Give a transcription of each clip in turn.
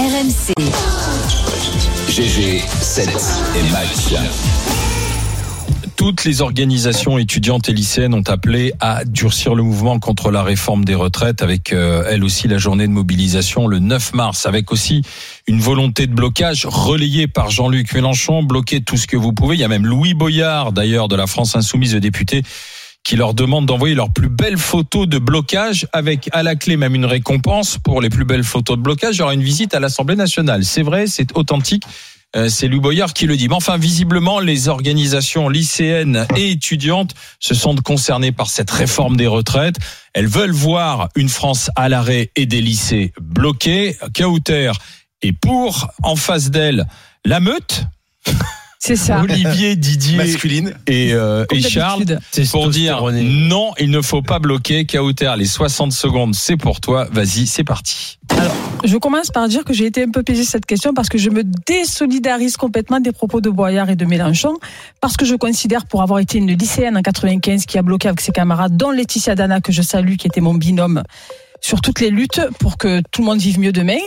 RMC. GG, 7 et match. Toutes les organisations étudiantes et lycéennes ont appelé à durcir le mouvement contre la réforme des retraites avec euh, elle aussi la journée de mobilisation le 9 mars avec aussi une volonté de blocage relayée par Jean-Luc Mélenchon, bloquer tout ce que vous pouvez. Il y a même Louis Boyard d'ailleurs de la France Insoumise, le député qui leur demande d'envoyer leurs plus belles photos de blocage avec à la clé même une récompense pour les plus belles photos de blocage. Il y aura une visite à l'Assemblée nationale. C'est vrai, c'est authentique. Euh, c'est Louis Boyard qui le dit. Mais enfin, visiblement, les organisations lycéennes et étudiantes se sentent concernées par cette réforme des retraites. Elles veulent voir une France à l'arrêt et des lycées bloqués. Kauter et pour, en face d'elle, la meute. C'est ça. Olivier, Didier Masculine. et, euh, et Charles pour dire non, il ne faut pas bloquer. Kauter, les 60 secondes, c'est pour toi. Vas-y, c'est parti. Je commence par dire que j'ai été un peu piégée cette question parce que je me désolidarise complètement des propos de Boyard et de Mélenchon parce que je considère pour avoir été une lycéenne en 95 qui a bloqué avec ses camarades, dont Laetitia Dana que je salue, qui était mon binôme sur toutes les luttes pour que tout le monde vive mieux demain.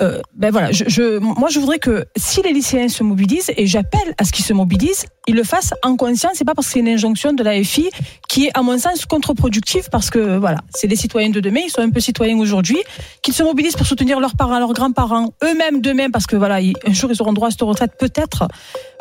Euh, ben voilà, je, je, moi je voudrais que si les lycéens se mobilisent, et j'appelle à ce qu'ils se mobilisent, ils le fassent en conscience, c'est pas parce que c'est une injonction de la FI qui est à mon sens contre-productive parce que voilà, c'est les citoyens de demain, ils sont un peu citoyens aujourd'hui, qu'ils se mobilisent pour soutenir leurs parents, leurs grands-parents, eux-mêmes demain parce que voilà, un jour ils auront droit à cette retraite peut-être,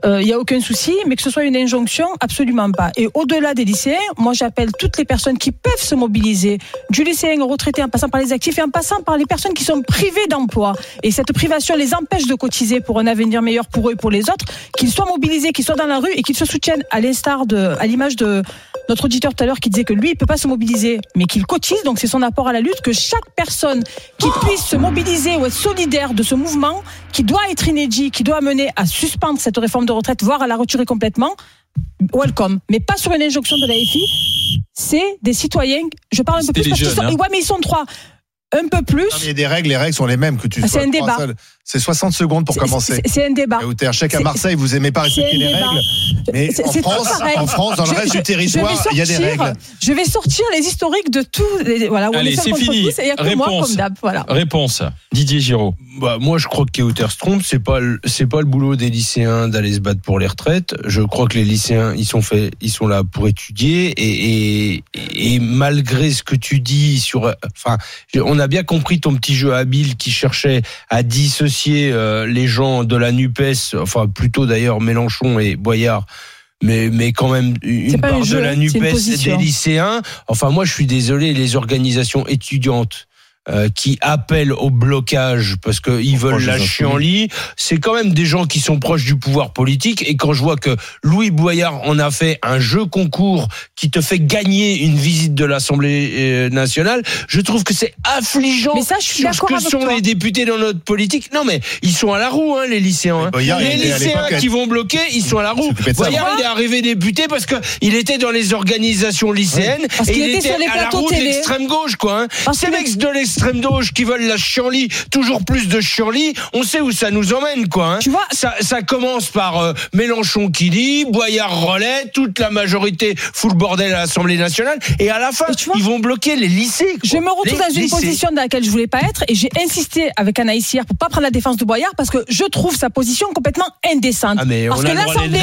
euh, il y a aucun souci, mais que ce soit une injonction, absolument pas. Et au-delà des lycéens, moi j'appelle toutes les personnes qui peuvent se mobiliser, du lycéen au retraité en passant par les actifs et en passant par les personnes qui sont privées d'emploi. Et cette privation les empêche de cotiser pour un avenir meilleur pour eux et pour les autres, qu'ils soient mobilisés, qu'ils soient dans la rue et qu'ils se soutiennent à l'instar de, à l'image de notre auditeur tout à l'heure qui disait que lui, il peut pas se mobiliser, mais qu'il cotise, donc c'est son apport à la lutte, que chaque personne qui puisse se mobiliser ou être solidaire de ce mouvement, qui doit être inédit, qui doit amener à suspendre cette réforme de retraite, voire à la retirer complètement, welcome. Mais pas sur une injonction de la FI. C'est des citoyens, je parle un peu plus parce qu'ils jeunes, sont, hein. ouais, mais ils sont trois. Un peu plus. Non, mais Il y a des règles, les règles sont les mêmes que tu Ah, sois c'est un débat. seul. C'est 60 secondes pour commencer. c'est- un débat. Je sais qu'à Marseille, vous aimez pas respecter les débat. règles. Mais C'est- en France, en France, dans le Je- reste je- du territoire, il y a des règles. Je vais sortir les historiques de tout. les- Voilà, Allez, c'est fini. tous, et il y a que moi Réponse. comme d'hab. Voilà. Réponse. Didier Giraud. Bah, moi, je crois que Kauter se trompe. C'est pas, le- c'est pas le boulot des lycéens d'aller se battre pour les retraites. Je crois que les lycéens, ils sont faits, ils sont là pour étudier et, et, et malgré ce que tu dis sur, enfin, on a bien compris ton petit jeu habile qui cherchait à dissocier euh, les gens de la Nupes, enfin, plutôt d'ailleurs Mélenchon et Boyard. Mais, mais quand même une un part jeu, de la Nupes des lycéens. Enfin, moi, je suis désolé, les organisations étudiantes euh, qui appellent au blocage parce qu'ils veulent la des chienlit, c'est quand même des gens qui sont proches du pouvoir politique. Et quand je vois que Louis Boyard en a fait un jeu concours qui te fait gagner une visite de l'Assemblée euh, nationale, je trouve que c'est affligeant Mais ça, je suis sur ce d'accord que avec sont toi. les députés dans notre politique. Non, mais ils sont à la roue, hein, les lycéens. hein. Boyard, Les lycéens qui vont bloquer, ils sont à la roue. Boyard, il est arrivé député parce que il était dans les organisations lycéennes Parce et qu'il il était était sur les à la plateaux roue de l'extrême gauche, quoi. Hein. Ces qu'il mecs de l'extrême gauche qui veulent la chienlit, toujours plus de chienlit, on sait où ça nous emmène, quoi. Hein. Tu vois- ça, ça commence par euh, Mélenchon qui dit, Boyard relais, toute la majorité fout le bordel à l'Assemblée nationale, et à la fin, vois- ils vont bloquer les lycées. quoi. Je me retrouve Les dans une lycées. position dans laquelle je voulais pas être et j'ai insisté avec Anaïs hier pour pas prendre la défense de Boyard parce que je trouve sa position complètement indécente. Ah mais parce on a que l'Assemblée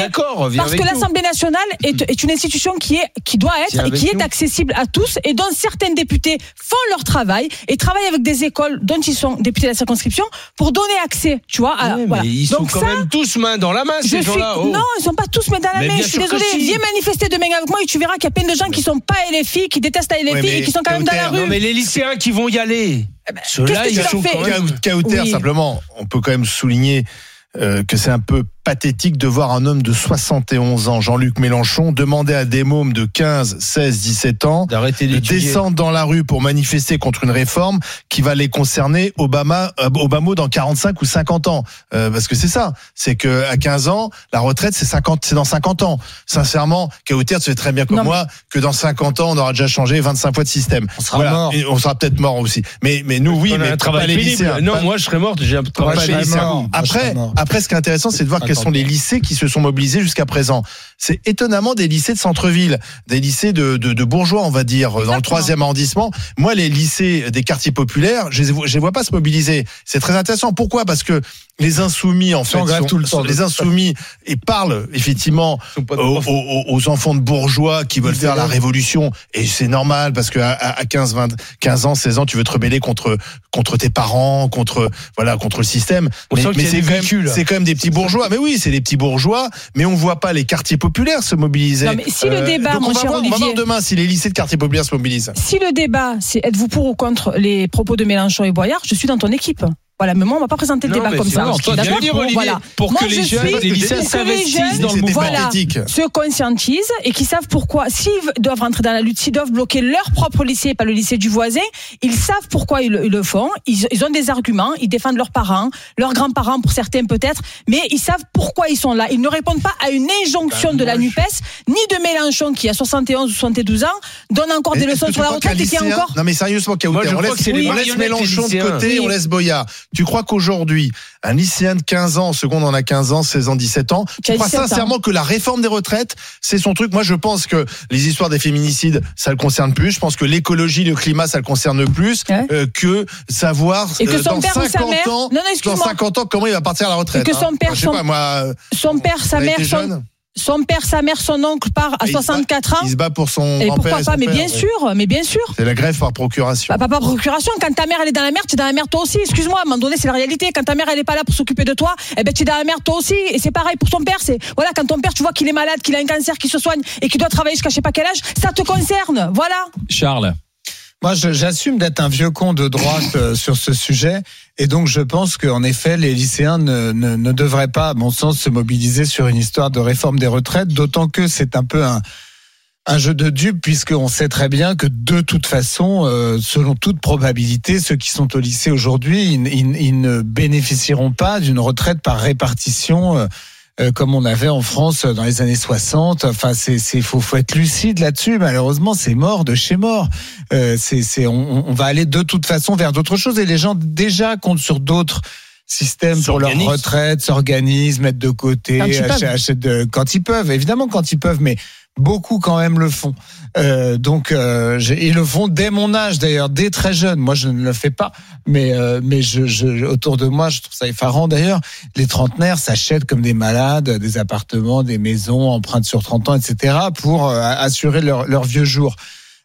parce que l'Assemblée nationale est, est une institution qui est qui doit être et qui est accessible à tous et dont certains députés font leur travail et travaillent avec des écoles dont ils sont députés de la circonscription pour donner accès, tu vois. à- Ouais, voilà. mais ils sont Donc quand ça, même tous main dans la main, ces suis... gens-là. oh. Non, ils sont pas tous main dans la Mais main. Je suis désolée. si. Viens manifester demain avec moi et tu verras qu'il y a plein de gens qui sont pas LFI, qui détestent la LFI et qui sont quand même dans la rue. Non mais les lycéens qui vont y aller, ceux-là qu'est-ce que ils sont quand même... Oui. simplement, on peut quand même souligner euh, que c'est un peu pathétique de voir un homme de 71 ans, Jean-Luc Mélenchon, demander à des mômes de 15, 16, 17 ans d'arrêter de descendre dans la rue pour manifester contre une réforme qui va les concerner Obama, euh, Obama dans 45 ou 50 ans. Euh, parce que c'est ça, c'est que à 15 ans, la retraite c'est 50, c'est dans 50 ans. Sincèrement, Kauter, tu sais très bien comme Non, moi que dans 50 ans, on aura déjà changé 25 fois de système. On sera mort. Et on sera peut-être mort aussi. Mais mais nous oui, On a mais un pas travail les lycéens. Non, Pas- moi je serais morte, j'ai un pas travail les pénible. lycéens. Après, après, ce qui est intéressant, c'est de voir quels sont les lycées qui se sont mobilisés jusqu'à présent. C'est étonnamment des lycées de centre-ville, des lycées de, de, de bourgeois, on va dire, dans le troisième arrondissement. Moi, les lycées des quartiers populaires, je je les vois pas se mobiliser. C'est très intéressant. Pourquoi? Parce que les insoumis, en fait, sont- tout le temps, les insoumis, ils parlent effectivement aux, profs. aux- aux enfants de bourgeois qui veulent faire la révolution. Et c'est normal parce que à, à 15 20 15 ans 16 ans tu veux te rebeller contre contre tes parents contre voilà contre le système. On mais, c'est quand, même- véhicules. c'est quand même des petits bourgeois. Mais oui c'est des petits bourgeois mais on voit pas les quartiers populaires se mobiliser. Euh, Non, mais si le débat, donc mon on va cher voir, on va voir Olivier- demain si les lycées de quartiers populaires se mobilisent. Si le débat, c'est êtes-vous pour ou contre les propos de Mélenchon et Boyard, je suis dans ton équipe. Voilà, mais moi, on va pas présenter le Non, débat comme ça. bon, toi, tu D'accord veux dire, Olivier, Voilà. pour Moi, que les je jeunes, suis- les lycéens pour que les s'investissent dans le mouvement. Voilà. se conscientisent et qui savent pourquoi, s'ils doivent rentrer dans la lutte, s'ils doivent bloquer leur propre lycée, pas le lycée du voisin, ils savent pourquoi ils, le- ils le font. Ils, ils ont des arguments, ils défendent leurs parents, leurs grands-parents pour certains peut-être, mais ils savent pourquoi ils sont là. Ils ne répondent pas à une injonction de la NUPES, ni de Mélenchon qui a 71 ou 72 ans, donne encore des leçons sur la retraite et qui est encore... Non mais sérieusement, je on crois laisse, que c'est les on laisse marionnettes, Mélenchon de côté, on laisse Boyard. Tu crois qu'aujourd'hui, un lycéen de 15 ans, seconde on a 15 ans, 16 ans, 17 ans, tu crois 17 ans. sincèrement que la réforme des retraites, c'est son truc? Moi, je pense que les histoires des féminicides, ça le concerne plus. Je pense que l'écologie, le climat, ça le concerne plus Ouais. euh, que savoir Et que euh, son dans père ou sa 50 mère- ans, Non, non, dans excuse-moi. 50 ans, comment il va partir à la retraite. Et que son hein. père, Moi, je sais son- pas, moi, euh, Son père, sa mère, son, son père, sa mère, son oncle part à il se bat- 64 ans. il se bat pour son Et grand-père pourquoi et pas son Mais père, bien ouais. sûr, mais bien sûr. C'est la grève par procuration. Bah, pas par procuration. Quand ta mère elle est dans la merde, tu es dans la merde toi aussi. Excuse-moi, à un moment donné, c'est la réalité. Quand ta mère elle est pas là pour s'occuper de toi, eh ben tu es dans la merde toi aussi. Et c'est pareil pour ton père. C'est voilà, quand ton père tu vois qu'il est malade, qu'il a un cancer, qu'il se soigne et qu'il doit travailler jusqu'à je sais pas quel âge, ça te concerne. Voilà. Charles. Moi, j'assume d'être un vieux con de droite euh, sur ce sujet, et donc je pense qu'en effet, les lycéens ne, ne, ne devraient pas, à mon sens, se mobiliser sur une histoire de réforme des retraites, d'autant que c'est un peu un, un jeu de dupes, puisqu'on sait très bien que de toute façon, euh, selon toute probabilité, ceux qui sont au lycée aujourd'hui, ils, ils- ils ne bénéficieront pas d'une retraite par répartition. euh, euh, comme on avait en France dans les années 60. Enfin, c'est, c'est, faut, faut être lucide là-dessus. Malheureusement, c'est mort de chez mort. Euh, c'est, c'est, on, on va aller de toute façon vers d'autres choses et les gens déjà comptent sur d'autres systèmes pour leur retraite, s'organisent, mettent de côté, achètent, achètent de- quand ils peuvent. Évidemment, quand ils peuvent, mais beaucoup quand même le font. Euh, donc, euh, ils le font dès mon âge d'ailleurs, dès très jeune. Moi, je ne le fais pas, mais euh, mais je, je, autour de moi, je trouve ça effarant d'ailleurs. Les trentenaires s'achètent comme des malades des appartements, des maisons, empruntent sur 30 ans, etc. pour euh, assurer leur, leur vieux jour.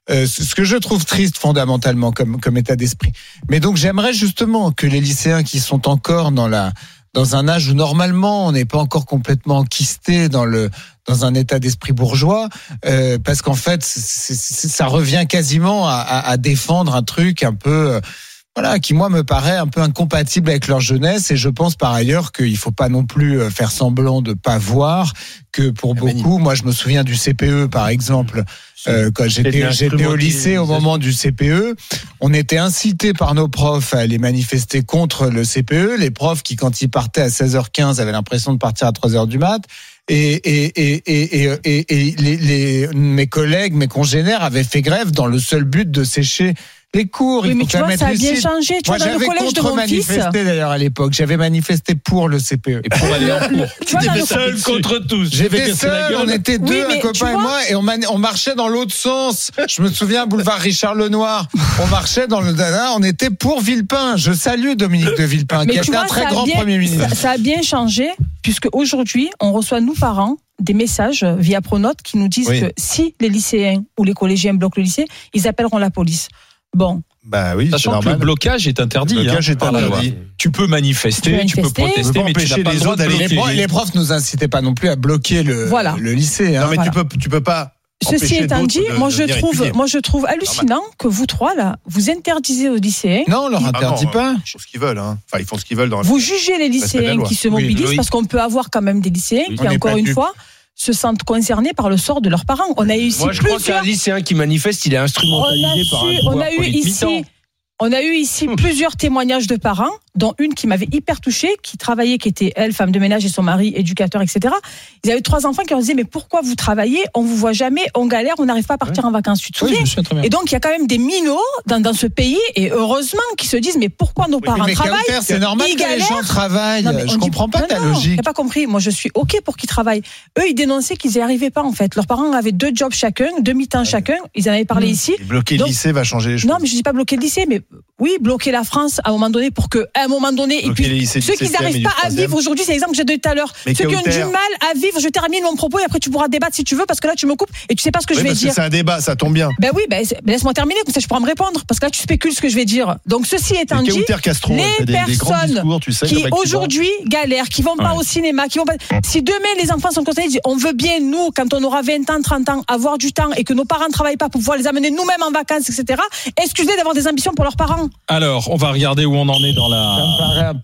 Euh, ce que je trouve triste fondamentalement comme, comme état d'esprit. Mais donc j'aimerais justement que les lycéens qui sont encore dans la dans un âge où normalement on n'est pas encore complètement enquisté dans le dans un état d'esprit bourgeois, euh, parce qu'en fait ça revient quasiment à, à, à défendre un truc un peu euh, voilà, qui moi me paraît un peu incompatible avec leur jeunesse. Et je pense par ailleurs qu'il faut pas non plus euh, faire semblant de pas voir que pour ben, beaucoup, moi je me souviens du CPE par exemple, euh, quand j'étais au lycée au moment du CPE, on était incité par nos profs à aller manifester contre le CPE, les profs qui quand ils partaient à 16h15 avaient l'impression de partir à 3h du mat. Et, et, et, et- et les, les- mes collègues, mes congénères avaient fait grève dans le seul but de sécher les cours. Oui, Il mais faut tu quand vois, ça a bien changé. Tu Moi, vois, dans le j'avais collège de mon contre-manifesté d'ailleurs à l'époque. J'avais manifesté pour le CPE. Et pour aller en cours. Tu vois, Seul contre tous. J'étais seul, on était deux, mais un tu copain et vois- moi, et on, man- on marchait dans l'autre sens. Je me souviens, boulevard Richard Lenoir. On marchait dans le Dana, on était pour Villepin. Je salue Dominique de Villepin, qui Mais a tu été un vois, très ça a grand bien- Premier ministre. Ça, ça a bien changé, puisque aujourd'hui, on reçoit, nous, parents, des messages via Pronote qui nous disent Oui. que si les lycéens ou les collégiens bloquent le lycée, ils appelleront la police. Bon, Bah oui, c'est Sachant que le blocage est interdit. Le blocage hein, est par la loi. interdit. Tu peux manifester, Tu tu, peux manifester. protester, Tu peux mais tu empêcher n'as pas les le droit d'aller- Les, les profs nous incitaient pas non plus à bloquer le, Voilà. le lycée. hein. Non mais Voilà. tu peux tu peux pas Ceci étant dit, de- moi je trouve, étudier. moi je trouve hallucinant que vous trois là, vous interdisez aux lycéens, Non, on leur Ah interdit non, pas. Ils font ce qu'ils veulent hein. Enfin, ils font ce qu'ils veulent dans vous jugez les lycéens qui se mobilisent oui. parce qu'on peut avoir quand même des lycéens Oui. qui encore une dupes. fois se sentent concernés par le sort de leurs parents. On a eu ici Moi, je crois plusieurs qu'un lycéen qui manifeste, il est on a, instrumentalisé par un pouvoir on a eu politique ici, on a eu ici plusieurs témoignages de parents dont une qui m'avait hyper touchée, qui travaillait, qui était elle, femme de ménage et son mari, éducateur, etc. Ils avaient trois enfants qui leur disaient, mais pourquoi vous travaillez? On vous voit jamais, on galère, on n'arrive pas à partir en vacances. Tu te Oui, souviens? bien. Et donc, il y a quand même des minots dans, dans ce pays, et heureusement, qui se disent, mais pourquoi nos parents mais travaillent? c'est normal ils que les galèrent. gens travaillent. Non, je comprends pas ta non, logique. T'as pas compris. Moi, je suis OK pour qu'ils travaillent. Eux, ils dénonçaient qu'ils n'y arrivaient pas, en fait. Leurs parents avaient deux jobs chacun, deux mi-temps chacun. Ils en avaient parlé ici. Et bloquer Donc- le lycée va changer les choses. Non, mais je dis pas bloquer le lycée, mais oui, bloquer la France à un moment donné pour que, un moment donné, et puis ceux qui n'arrivent pas à vivre aujourd'hui, c'est l'exemple que j'ai donné tout à l'heure. Ceux qui ont du mal à vivre, je termine mon propos et après tu pourras débattre si tu veux, parce que là tu me coupes et tu sais pas ce que Oui, je vais parce dire. c'est un débat, ça tombe bien. Ben oui, ben, ben laisse-moi terminer, comme ça je pourras me répondre, parce que là tu spécules ce que je vais dire. Donc ceci étant dit, Castro, les des, personnes discours, tu sais. qui aujourd'hui galèrent, qui vont pas Ouais. au cinéma, qui vont pas. Si demain les enfants sont disent on veut bien nous, quand on aura 20 ans, 30 ans, avoir du temps et que nos parents travaillent pas pour pouvoir les amener nous-mêmes en vacances, etc. Excusez d'avoir des ambitions pour leurs parents. Alors, on va regarder où on en est dans la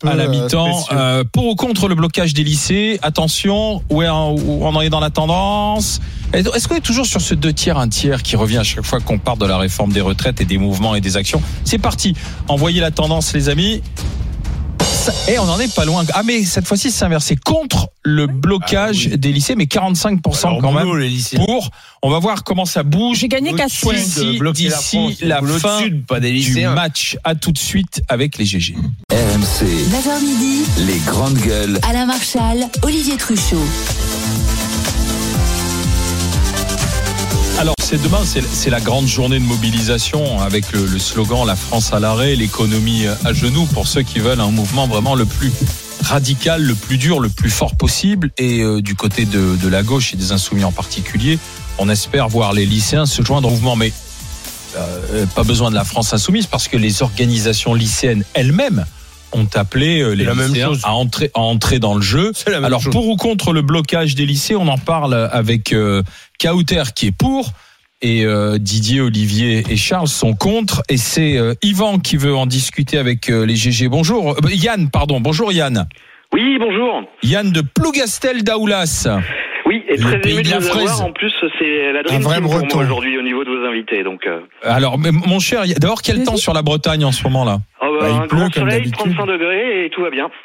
à la euh, mi-temps. Euh, pour ou contre le blocage des lycées Attention, où, est- où on en est dans la tendance Est-ce qu'on est toujours sur ce deux tiers, un tiers qui revient à chaque fois qu'on parle de la réforme des retraites et des mouvements et des actions? C'est parti. Envoyez la tendance, les amis. Et on en est pas loin. Ah mais cette fois-ci c'est inversé contre le blocage Ah oui. des lycées, mais 45% Alors, quand même les pour. On va voir comment ça bouge. J'ai gagné L'autre 4 point D'ici- la la fin sud, pas des du lycéens. match. À tout de suite avec les GG. RMC, 9h midi, les grandes gueules. Alain Marchal, Olivier Truchot. C'est demain, c'est la grande journée de mobilisation avec le, le slogan La France à l'arrêt, l'économie à genoux pour ceux qui veulent un mouvement vraiment le plus radical, le plus dur, le plus fort possible. Et euh, du côté de, de la gauche et des insoumis en particulier, on espère voir les lycéens se joindre au mouvement. Mais euh, pas besoin de la France insoumise parce que les organisations lycéennes elles-mêmes ont appelé euh, les la même lycéens chose. à entrer, à entrer dans le jeu. C'est la même Alors chose. pour ou contre le blocage des lycées, on en parle avec euh, Kauter qui est pour et euh, Didier, Olivier et Charles sont contre et c'est euh, Yvan qui veut en discuter avec euh, les GG. Bonjour Yann, pardon. Bonjour Yann. Oui, bonjour. Yann de Plougastel d'Aoulas. Oui, et Le très pays ému de la vous fraise. avoir. En plus, c'est la dream team pour moi aujourd'hui au niveau de vos invités. Donc, euh, Alors mais mon cher, y- d'abord quel temps sur la Bretagne en ce moment là oh, bah, Bah, il un pleut grand comme soleil, d'habitude. 35 degrés et tout va bien.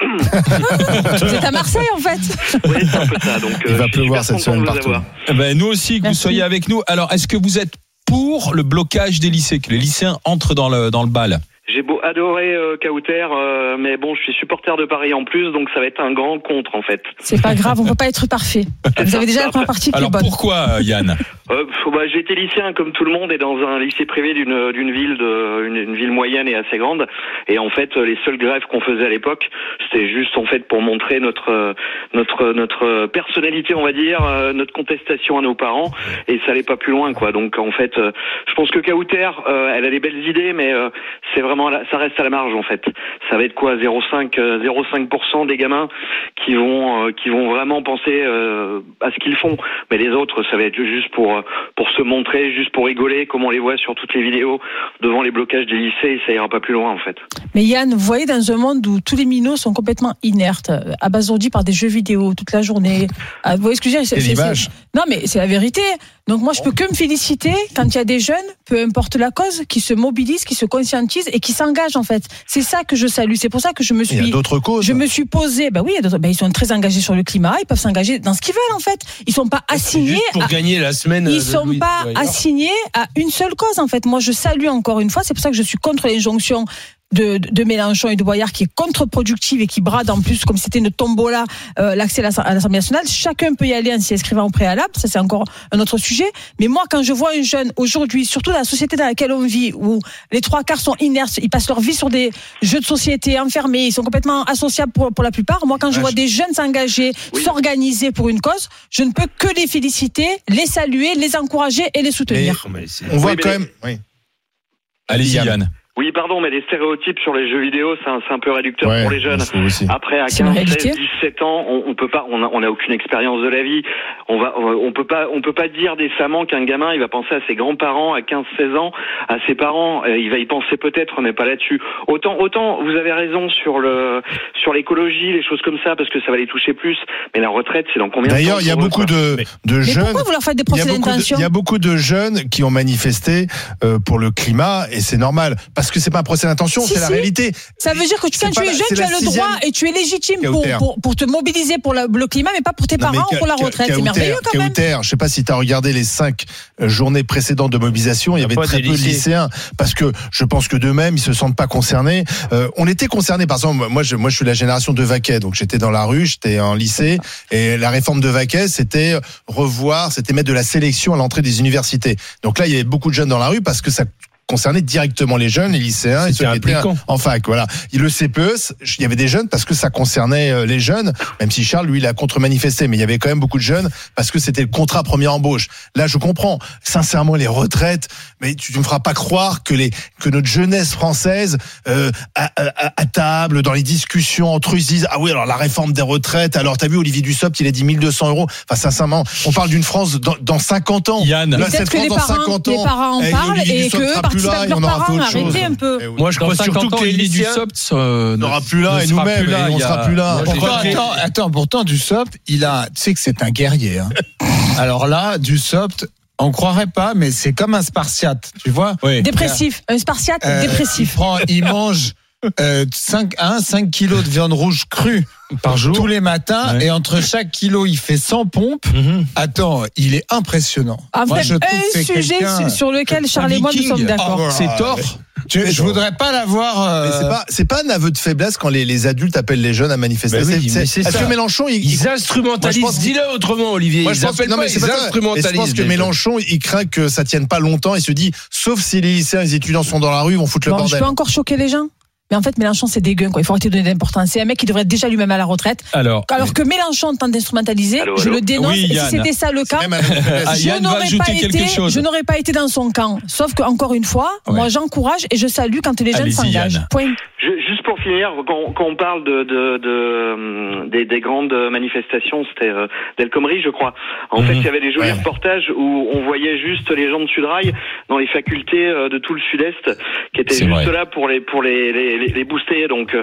Vous êtes à Marseille en fait. oui, c'est un peu ça. Donc, Il euh, va pleuvoir cette semaine partout. ben, Nous aussi que vous soyez avec nous. Alors est-ce que vous êtes pour le blocage des lycées, que les lycéens entrent dans le dans le bal? J'ai beau adorer euh, Kauter, euh, mais bon, je suis supporter de Paris en plus, donc ça va être un grand contre en fait. C'est pas grave, on peut pas être parfait. Vous avez déjà la première partie qui est Alors bonne. pourquoi euh, Yann Euh, bah, j'ai été lycéen comme tout le monde et dans un lycée privé d'une d'une ville de une, une ville moyenne et assez grande. Et en fait, les seules grèves qu'on faisait à l'époque, c'était juste en fait pour montrer notre notre notre personnalité, on va dire, notre contestation à nos parents. Et ça allait pas plus loin, quoi. Donc en fait, je pense que Kauter, euh, elle a des belles idées, mais euh, c'est vraiment la- ça reste à la marge en fait. Ça va être quoi 0,5 euh, 0,5% des gamins qui vont euh, qui vont vraiment penser euh, à ce qu'ils font. Mais les autres, ça va être juste pour euh, pour se montrer, juste pour rigoler, comme on les voit sur toutes les vidéos devant les blocages des lycées. Ça ira pas plus loin en fait. Mais Yann, vous voyez, dans un monde où tous les minots sont complètement inertes, euh, abasourdis par des jeux vidéo toute la journée, euh, vous voyez ce que je veux dire Non, mais c'est la vérité. Donc moi, je peux que me féliciter quand il y a des jeunes, peu importe la cause, qui se mobilisent, qui se conscientisent et qui s'engagent en fait. C'est ça que je salue. C'est pour ça que je me Il y a suis. d'autres causes. Je me suis posé, ben oui, il y a d'autres- ben ils sont très engagés sur le climat, ils peuvent s'engager dans ce qu'ils veulent en fait. Ils sont pas assignés Juste pour à- gagner la semaine. ils de sont Louis pas assignés à une seule cause en fait. Moi, je salue encore une fois. C'est pour ça que je suis contre l'injonction de, de Mélenchon et de Boyard qui est contre-productive et qui brade en plus comme si c'était une tombola euh, l'accès à l'Ass- à l'Assemblée nationale. Chacun peut y aller en s'y inscrivant au préalable. Ça, c'est encore un autre sujet. Mais moi, quand je vois un jeune aujourd'hui, surtout dans la société dans laquelle on vit, où les trois quarts sont inertes, ils passent leur vie sur des jeux de société enfermés, ils sont complètement associables pour, pour la plupart. Moi, quand je vois des jeunes s'engager, Oui. s'organiser pour une cause, je ne peux que les féliciter, les saluer, les encourager et les soutenir. Mais On voit Oui, quand même. Oui. Allez-y Yann. Oui, pardon, mais les stéréotypes sur les jeux vidéo, c'est un, peu réducteur Ouais, pour les jeunes. Après, à C'est une 15, 16, réalité. 17 ans, on, on peut pas, on a, on a aucune expérience de la vie. On va, on peut pas, on peut pas dire décemment qu'un gamin, il va penser à ses grands-parents à 15, 16 ans, à ses parents, euh, il va y penser peut-être, mais pas là-dessus. Autant, autant, vous avez raison sur le, sur l'écologie, les choses comme ça, parce que ça va les toucher plus. Mais la retraite, c'est dans combien de temps D'ailleurs, il y a beaucoup de, de Mais jeunes. pourquoi vous leur faites des procès d'intention il y a beaucoup de jeunes qui ont manifesté euh, pour le climat et c'est normal parce parce que c'est pas un procès d'intention, Si, c'est la réalité. Ça veut dire que tu, quand tu es jeune, tu as le droit et tu es légitime pour, Kauter. pour, pour te mobiliser pour le, le climat, mais pas pour tes Non, parents ou pour la retraite. C'est merveilleux quand même. Je sais pas si tu as regardé les cinq euh, journées précédentes de mobilisation, il y avait très peu de lycéens parce que je pense que d'eux-mêmes ils se sentent pas concernés. Euh, on était concernés par exemple moi je moi je suis la génération de Vaquet donc j'étais dans la rue, j'étais en lycée et la réforme de Vaquet c'était revoir, c'était mettre de la sélection à l'entrée des universités. Donc là il y avait beaucoup de jeunes dans la rue parce que ça concernait directement les jeunes, les lycéens et ceux qui étaient en fac. Voilà. Et le CPE, il y avait des jeunes parce que ça concernait euh, les jeunes, même si Charles, lui, il a contre-manifesté, mais il y avait quand même beaucoup de jeunes parce que c'était le contrat première embauche. Là, je comprends. Sincèrement, les retraites, mais tu ne me feras pas croire que les que notre jeunesse française, euh, à, à- à table, dans les discussions entre eux, ils se disent ah oui, alors la réforme des retraites. Alors t'as vu Olivier Dussopt, il a dit 1200 euros. Enfin, sincèrement, on parle d'une France dans, dans 50 ans. Yann. Là, Peut-être cette que les France dans parents, 50 les ans, parents en parlent Olivier et Dussopt que sera participent plus là, avec il y en leurs aura fait autre chose. Un peu. Eh. Moi, je crois 50 surtout que. Dussopt euh, On n'aura plus là et nous-mêmes, plus là. et on sera plus là. Pourtant, que- attends, pourtant, Dussopt, il a, tu sais que c'est un guerrier. Hein. Alors là, Dussopt, on croirait pas, mais c'est comme un Spartiate, tu vois. Oui. Dépressif. Un spartiate Euh, Il dépressif. prend, il mange euh, 5, 1, 5 kilos de viande rouge crue Par jour. tous les matins, Ouais. et entre chaque kilo, il fait 100 pompes. Mhm. Attends, il est impressionnant. En Moi, fait, je trouve que un sujet sur- lequel Charles et moi nous sommes d'accord. Oh, voilà. C'est tort. Je, je voudrais pas l'avoir. euh, c'est pas, c'est pas un aveu de faiblesse quand les, les adultes appellent les jeunes à manifester. Ben oui, C'est- que Mélenchon, il, il- Ils instrumentalisent. Moi, Dis-le autrement, Olivier. Moi, ils je pense, appellent non, pas, mais c'est ils pas instrumentalisent. je pense que. Mélenchon, il craint que ça tienne pas longtemps. Il se dit, sauf si les lycéens, les étudiants sont dans la rue, ils vont foutre le Bon, je bordel. peux encore choquer les gens? Mais en fait, Mélenchon, c'est dégueu. Quoi. Il faut arrêter de donner d'importance. C'est un mec qui devrait être déjà lui-même à la retraite. Alors, Alors que Mélenchon tente d'instrumentaliser, je le dénonce. Oui, et si c'était ça le cas. Ah, je Yann va n'aurais ajouter pas quelque été, chose. je n'aurais pas été dans son camp. Sauf que encore une fois, Ouais. moi j'encourage et je salue quand les jeunes s'engagent. Point. Je- quand, quand on parle de, de, de, des, des grandes manifestations, c'était euh, d'El Khomri, je crois. En Mhm. fait, il y avait des jolis Ouais. reportages où on voyait juste les gens de Sudrail dans les facultés euh, de tout le Sud-Est qui étaient juste vrai. là pour les pour les, les, les- les booster. Donc, euh,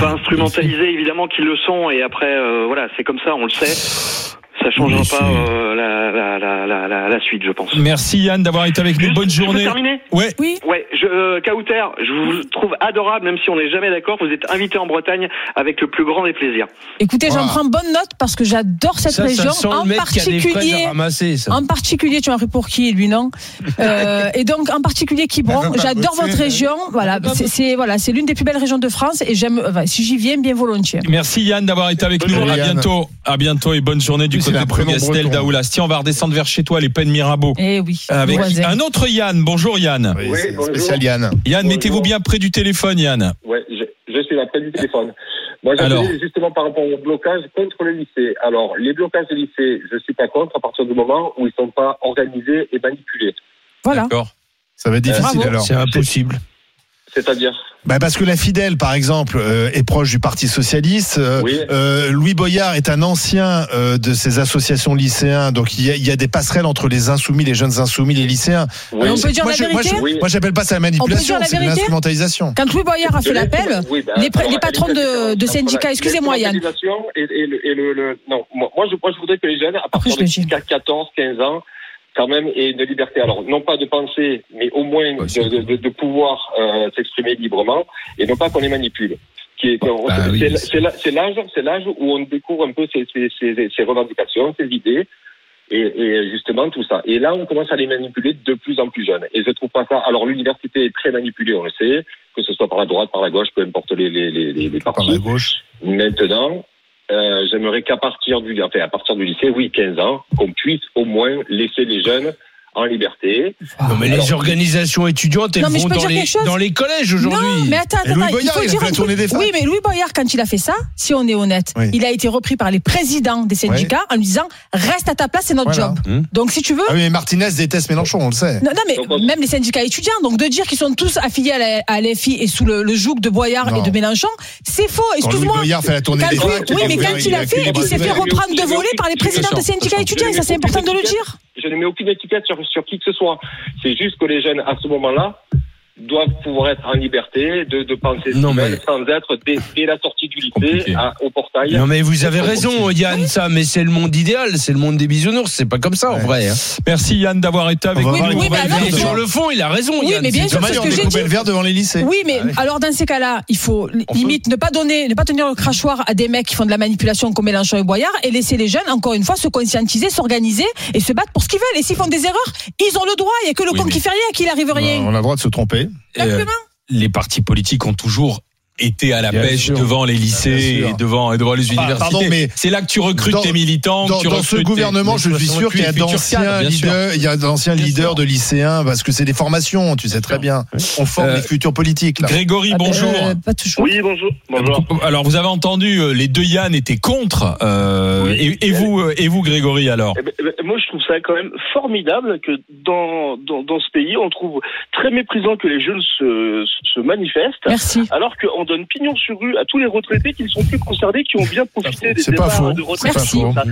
pas instrumentaliser évidemment qu'ils le sont. Et après, euh, voilà, c'est comme ça, on le sait. Ça changera pas euh, la, la, la, la, la, la suite, je pense. merci Yann d'avoir été avec nous. Juste, Bonne je peux journée. terminer Ouais. Oui. Ouais, je, euh, Kauter, je vous trouve adorable, même si on n'est jamais d'accord. Vous êtes invité en Bretagne avec le plus grand des plaisirs. Écoutez, j'en prends bonne note parce que j'adore cette Ça, région. ça en particulier, ramasser. En particulier, tu m'as pris pour qui, lui, non euh, Et donc, en particulier, Quiberon, j'adore votre elle. région. Voilà, c'est voilà, c'est l'une des plus belles régions de France et j'aime. enfin, si j'y viens, bien volontiers. Merci Yann d'avoir été avec Bonne nous. À Yann. bientôt. À bientôt et bonne journée du Oui, côté de Plougastel breton. d'Aoulas. Tiens, on va redescendre vers chez toi, les peines Mirabeau. Eh oui. Avec un autre Yann. Bonjour Yann. Oui, Oui, c'est bonjour. spécial Yann. Yann, mettez-vous bien près du téléphone, Yann. Ouais, je, je suis là près du téléphone. Moi, Alors. j'appelais justement par rapport au blocage contre le lycée. Alors, les blocages de lycée, je suis pas contre à partir du moment où ils sont pas organisés et manipulés. Voilà. D'accord. Ça va être difficile Bravo. alors. C'est impossible. C'est-à-dire, Bah parce que la Fidèle, par exemple, euh, est proche du Parti socialiste. Euh, Oui. euh, Louis Boyard est un ancien euh, de ces associations lycéens. Donc il y, a, il y a des passerelles entre les insoumis, les jeunes insoumis, les lycéens. oui, on peut dire moi, la je, moi, vérité je- Oui. moi, j'appelle pas ça la manipulation, la c'est l'instrumentalisation. Quand Louis Boyard a fait l'appel, Oui, ben, les patrons de- syndicats, excusez-moi, Yann. Et, et le, et le, le- non, moi, moi, je, moi, je voudrais que les jeunes, à partir de le dis. 14, 15 ans, quand même, aient une liberté. Alors, non pas de penser, mais au moins de, de, de, de pouvoir euh, s'exprimer librement, et non pas qu'on les manipule. Qui est, qu'on- Bah c'est, oui, l'âge, c'est l'âge où on découvre un peu ses, ses revendications, ses idées, et, et justement tout ça. Et là, on commence à les manipuler de plus en plus jeunes. Et je trouve pas ça. Alors, l'université est très manipulée, on le sait, que ce soit par la droite, par la gauche, peu importe les, les, les, les, les Par partis. la gauche. Maintenant, euh, j'aimerais qu'à partir du, enfin, à partir du lycée, oui, 15 ans, qu'on puisse au moins laisser les jeunes en liberté. Non, mais les organisations étudiantes, elles Non, vont dans les, quelque chose dans les collèges aujourd'hui. Non, mais attends, attends, Louis il Boyard, faut il a dire fait tournée truc. des facs. Oui, mais Louis Boyard, quand il a fait ça, si on est honnête, Oui. il a été repris par les présidents des syndicats en lui disant reste à ta place, c'est notre Voilà. job. Donc si tu veux. Ah oui, mais Martinez déteste Mélenchon, on le sait. Non, non, mais Donc, même les syndicats étudiants, donc de dire qu'ils sont tous affiliés à la- à l'FI et sous le, le joug de Boyard Non. et de Mélenchon, c'est faux. Excuse-moi. Boyard fait la tournée Quand des facs, oui, mais il a quand il a fait, et qu'il s'est fait il a reprendre de voler par les présidents des syndicats étudiants, et ça c'est important de le dire. Je ne mets aucune étiquette sur, sur qui que ce soit. C'est juste que les jeunes, à ce moment-là, doivent pouvoir être en liberté de, de penser Non, mais- sans être dès, dès la sortie du lycée à- au portail. Non mais vous avez raison Yann ça mais c'est le monde idéal c'est le monde des bisounours c'est pas comme ça en vrai hein. Merci Yann d'avoir été avec nous. oui, faut- sur le fond il a raison Oui, Yann mais bien sûr, ce a que j'ai dit. devant les lycées. Oui, mais alors dans ces cas-là, il faut limite ne pas donner, ne pas tenir le crachoir à des mecs qui font de la manipulation comme Mélenchon et Boyard et laisser les jeunes, encore une fois, se conscientiser, s'organiser et se battre pour ce qu'ils veulent. Et s'ils font des erreurs, ils ont le droit. Il y a que le Oui, con qui fait rien, qu'il arrive rien. On a le droit de se tromper. Euh, les partis politiques ont toujours été à la Bien pêche sûr. devant les lycées et devant, et devant les universités. pardon, mais c'est là que tu recrutes dans- tes militants. Dans, que tu dans ce tes- gouvernement, je suis sûr qu'il y a d'anciens leaders, il y a d'anciens leaders de lycéens, parce que c'est des formations, tu sais très bien. On forme Euh, les futurs politiques. Là. Grégory, Ah ben, bonjour. euh, pas toujours. Oui, bonjour. Bonjour. Alors vous avez entendu, euh, les deux Yann étaient contre. euh, Oui. et, et vous, euh, et vous, Grégory, alors Eh ben, eh ben, moi, je trouve ça quand même formidable que dans, dans, dans ce pays, on trouve très méprisant que les jeunes se, se manifestent, Merci. alors qu'on donne pignon sur rue à tous les retraités qui ne sont plus concernés, qui ont bien profité des C'est pas débats faux. de retraite. C'est pas faux. Ça-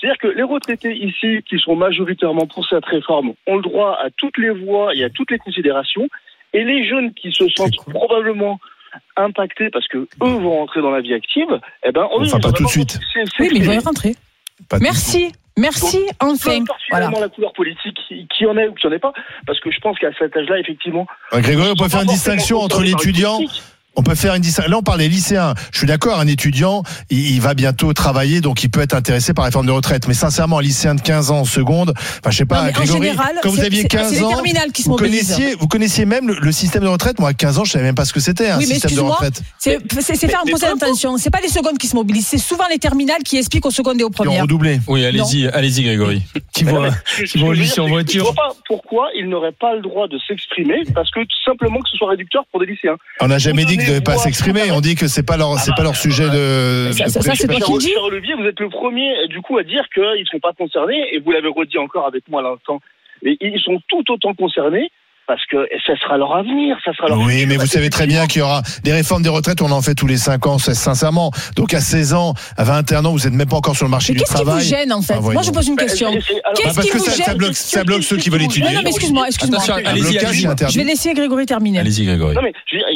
C'est-à-dire que les retraités ici, qui sont majoritairement pour cette réforme, ont le droit à toutes les voix et à toutes les considérations, et les jeunes qui se sentent probablement impactés parce que eux vont rentrer dans la vie active, eh ben, eux, Enfin, pas tout de suite. Oui, mais ils vont y rentrer. Pas Merci. Merci, enfin. Voilà. la couleur politique, qui en ait ou qui en ait pas, parce que je pense qu'à cet âge-là, effectivement. Ouais, Grégory, on peut faire une distinction entre l'étudiant. On peut faire une distinction. Là, on parle des lycéens. Je suis d'accord, un étudiant, il, il va bientôt travailler, donc il peut être intéressé par la réforme de retraite. Mais sincèrement, un lycéen de 15 ans en seconde, enfin, je sais pas, Non, en Grégory, général, quand vous aviez c'est- 15 c'est les ans, qui vous connaissiez, vous connaissiez même le, le système de retraite. Moi, à 15 ans, je savais même pas ce que c'était, un Oui, mais système de retraite. C'est faire importe. l'intention. C'est pas les secondes qui se mobilisent. C'est souvent les terminales qui expliquent aux secondes et aux Qui ont premières. redoublé. Oui, allez-y, allez-y, Grégory. qui que- qui que vont c'est que voiture. Je vois pas pourquoi ils n'auraient pas le droit de s'exprimer, parce que tout simplement que ce soit réducteur pour des lycéens. On n'a jamais dit qu'ils ne devaient pas s'exprimer. On dit que c'est pas leur, c'est pas leur sujet de. Ça- de ça- c'est toi qui dis Olivier, vous êtes le premier, euh, du coup, à dire qu'ils ne sont pas concernés, et vous l'avez redit encore avec moi à l'instant. Et ils sont tout autant concernés, parce que ça sera leur avenir, ça sera leur Oui, futur. mais vous savez très bien qu'il y aura des réformes des retraites, on en fait tous les 5 ans, sincèrement. Donc à 16 ans, à 21 ans, vous n'êtes même pas encore sur le marché Mais du qu'est-ce qui vous travail. gêne en fait Ah, Moi, je pose une Bah, question. Qu'est-ce Bah, parce qui que vous ça, ça gêne bloque, ça bloque ceux qui veulent étudier. Non, non, mais excuse-moi, excuse-moi. Je vais laisser Grégory terminer. Allez-y, Grégory. Non mais je veux dire,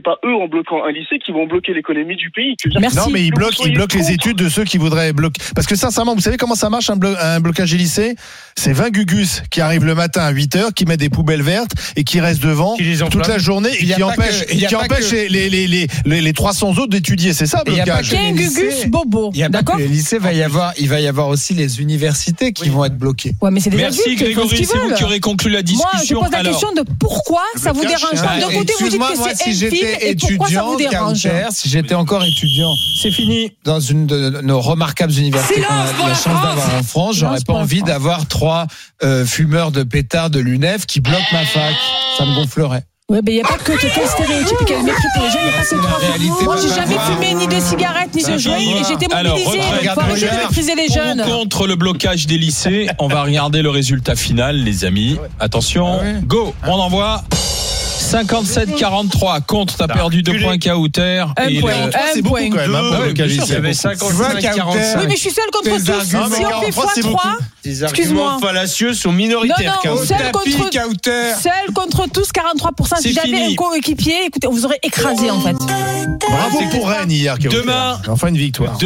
c'est- pas eux en bloquant un lycée qui vont bloquer l'économie du pays. Merci. Non, mais ils bloquent, ils bloquent les études de ceux qui voudraient bloquer. Parce que sincèrement, vous savez comment ça marche un, blo- un blocage des lycées C'est 20 gugus qui arrivent le matin à 8 heures, qui mettent des poubelles vertes et qui restent devant Qui les toute la journée et qui empêchent, que- qui que- les, les, les, les, les 300 autres d'étudier. C'est ça, Et il y a pas blocage. Gugus Bobo. D'accord les lycées, va y avoir, il va y avoir aussi les universités qui vont être bloquées. Ouais, mais c'est des Merci adultes, Grégory, c'est vous qui aurez conclu la Moi, je discussion. pose la question de pourquoi ça vous blocage, dérange pas. D'un côté, vous dites que c'est si étudiant, vous dérange Carter, si j'étais encore étudiant c'est fini. dans une de nos remarquables universités qu'on a la la chance d'avoir en France, j'aurais pas envie d'avoir trois euh, fumeurs de pétards de l'UNEF qui bloquent ma fac. Ça me gonflerait. Ouais, mais il n'y a pas que quel stéréotype et quel mépris pour les jeunes, il n'y a pas que trois. réalité, Moi, j'ai jamais fumé ni de cigarettes, ni de joints, et j'étais regarde, Il faut arrêter de mépriser les jeunes. contre le blocage des lycées, on va regarder le résultat final, les amis. Attention, Ah go, on envoie. 57-43 contre, t'as perdu deux points Kauter. Un Et point. C'est Un beaucoup quand même. il y avait Tu vois, 55 Kauter, 45. Oui, mais je suis seule contre tous. Si on fait 43, c'est x3, Des Excuse-moi. arguments fallacieux sont minoritaires. Non, non, seul contre, seul tous, 43%. Si C'est j'avais fini. un coéquipier, écoutez, on vous aurait écrasé en fait. Bravo pour Rennes hier. Demain-. Enfin une victoire.